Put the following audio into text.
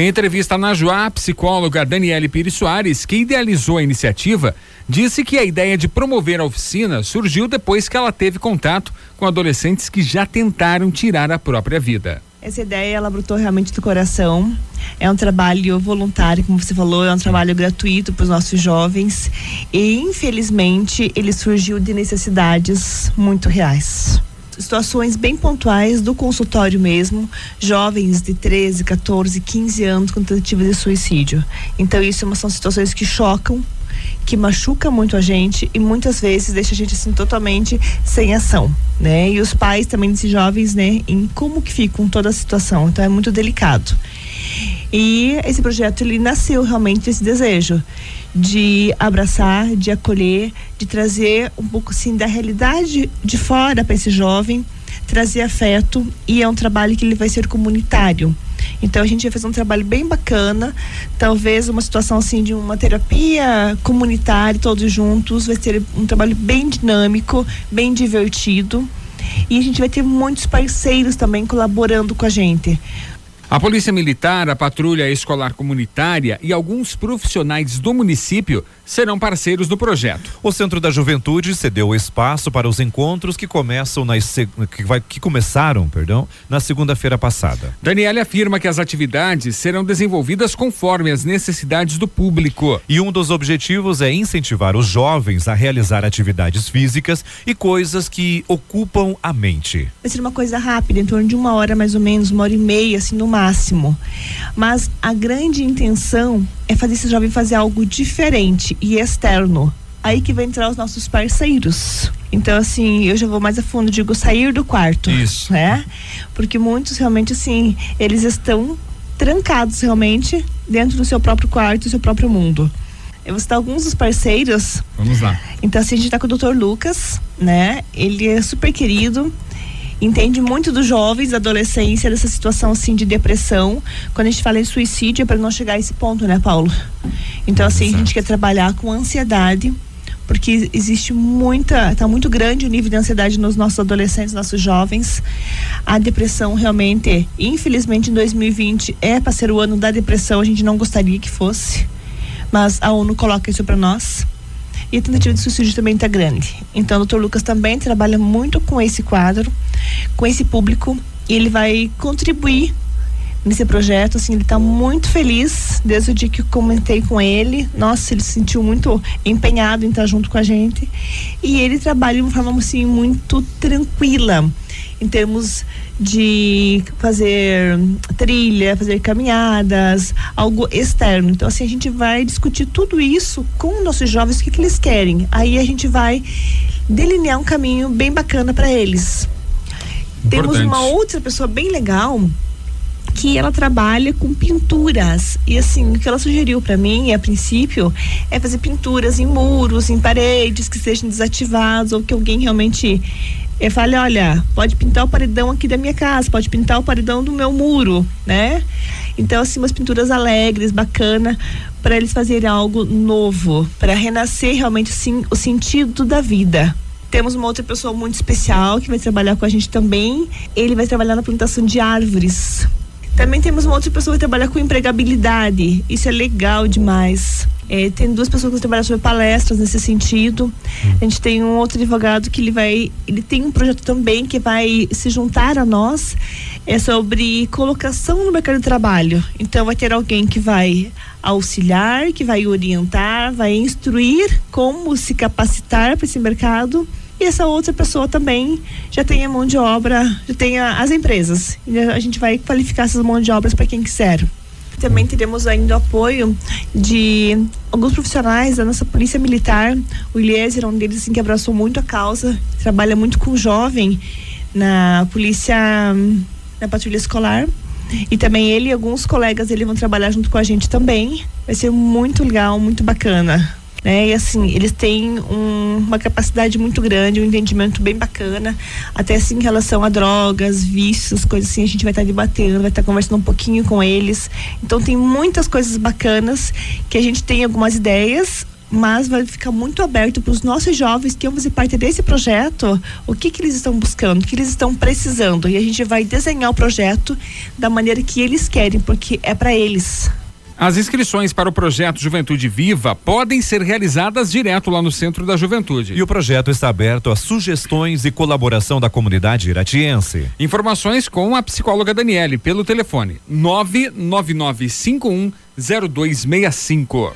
Em entrevista na Joá, a psicóloga Daniele Pires Soares, que idealizou a iniciativa, disse que a ideia de promover a oficina surgiu depois que ela teve contato com adolescentes que já tentaram tirar a própria vida. Essa ideia ela brotou realmente do coração. É um trabalho voluntário, como você falou, é um trabalho gratuito para os nossos jovens. E infelizmente ele surgiu de necessidades muito reais situações bem pontuais do consultório mesmo, jovens de 13, 14, 15 anos com tentativa de suicídio. Então isso é são situações que chocam, que machuca muito a gente e muitas vezes deixa a gente assim totalmente sem ação, né? E os pais também desses jovens, né, em como que ficam toda a situação. Então é muito delicado. E esse projeto ele nasceu realmente desse desejo de abraçar, de acolher, de trazer um pouco assim da realidade de fora para esse jovem, trazer afeto e é um trabalho que ele vai ser comunitário. Então a gente vai fazer um trabalho bem bacana, talvez uma situação assim de uma terapia comunitária todos juntos, vai ser um trabalho bem dinâmico, bem divertido. E a gente vai ter muitos parceiros também colaborando com a gente. A Polícia Militar, a Patrulha Escolar Comunitária e alguns profissionais do município serão parceiros do projeto. O Centro da Juventude cedeu espaço para os encontros que começam nas que, vai, que começaram, perdão, na segunda-feira passada. Daniela afirma que as atividades serão desenvolvidas conforme as necessidades do público. E um dos objetivos é incentivar os jovens a realizar atividades físicas e coisas que ocupam a mente. Vai ser uma coisa rápida, em torno de uma hora mais ou menos, uma hora e meia, assim, no máximo. Mas a grande intenção é fazer esse jovem fazer algo diferente e externo. Aí que vai entrar os nossos parceiros. Então, assim, eu já vou mais a fundo, digo sair do quarto. Isso. Né? Porque muitos realmente, assim, eles estão trancados realmente dentro do seu próprio quarto, do seu próprio mundo. Eu vou citar alguns dos parceiros. Vamos lá. Então, assim, a gente está com o Dr. Lucas, né? Ele é super querido entende muito dos jovens, da adolescência, dessa situação assim de depressão. Quando a gente fala em suicídio, é para não chegar a esse ponto, né, Paulo? Então, assim, Exato. a gente quer trabalhar com ansiedade, porque existe muita, está muito grande o nível de ansiedade nos nossos adolescentes, nossos jovens. A depressão realmente, infelizmente, em 2020 é para ser o ano da depressão. A gente não gostaria que fosse, mas a ONU coloca isso para nós e a tentativa de suicídio também está grande. Então, o doutor Lucas também trabalha muito com esse quadro, com esse público, e ele vai contribuir nesse projeto, assim, ele está muito feliz desde o dia que eu comentei com ele. Nossa, ele se sentiu muito empenhado em estar junto com a gente. E ele trabalha de uma forma assim muito tranquila em termos de fazer trilha, fazer caminhadas, algo externo. Então, assim, a gente vai discutir tudo isso com nossos jovens, o que, que eles querem. Aí a gente vai delinear um caminho bem bacana para eles. Importante. Temos uma outra pessoa bem legal que ela trabalha com pinturas. E assim, o que ela sugeriu para mim, a princípio, é fazer pinturas em muros, em paredes que sejam desativados ou que alguém realmente eu falei, olha, pode pintar o paredão aqui da minha casa, pode pintar o paredão do meu muro, né? Então, assim, umas pinturas alegres, bacana, para eles fazerem algo novo, para renascer realmente assim, o sentido da vida. Temos uma outra pessoa muito especial que vai trabalhar com a gente também. Ele vai trabalhar na plantação de árvores. Também temos uma outra pessoa que trabalha com empregabilidade. Isso é legal demais. É, tem duas pessoas que trabalham sobre palestras nesse sentido. A gente tem um outro advogado que ele vai, ele tem um projeto também que vai se juntar a nós, é sobre colocação no mercado de trabalho. Então vai ter alguém que vai auxiliar, que vai orientar, vai instruir como se capacitar para esse mercado. E essa outra pessoa também já tem a mão de obra, já tem as empresas. E a gente vai qualificar essas mãos de obras para quem quiser também teremos ainda o apoio de alguns profissionais da nossa polícia militar. O Iliezer é um deles assim, que abraçou muito a causa, trabalha muito com jovem na polícia, na patrulha escolar. E também ele e alguns colegas ele vão trabalhar junto com a gente também. Vai ser muito legal, muito bacana né? E assim, eles têm um, uma capacidade muito grande, um entendimento bem bacana, até assim em relação a drogas, vícios, coisas assim, a gente vai estar tá debatendo, vai estar tá conversando um pouquinho com eles. Então tem muitas coisas bacanas que a gente tem algumas ideias, mas vai ficar muito aberto para os nossos jovens que vão fazer parte desse projeto, o que que eles estão buscando, o que eles estão precisando e a gente vai desenhar o projeto da maneira que eles querem, porque é para eles. As inscrições para o projeto Juventude Viva podem ser realizadas direto lá no Centro da Juventude. E o projeto está aberto a sugestões e colaboração da comunidade iratiense. Informações com a psicóloga Daniele pelo telefone 999510265.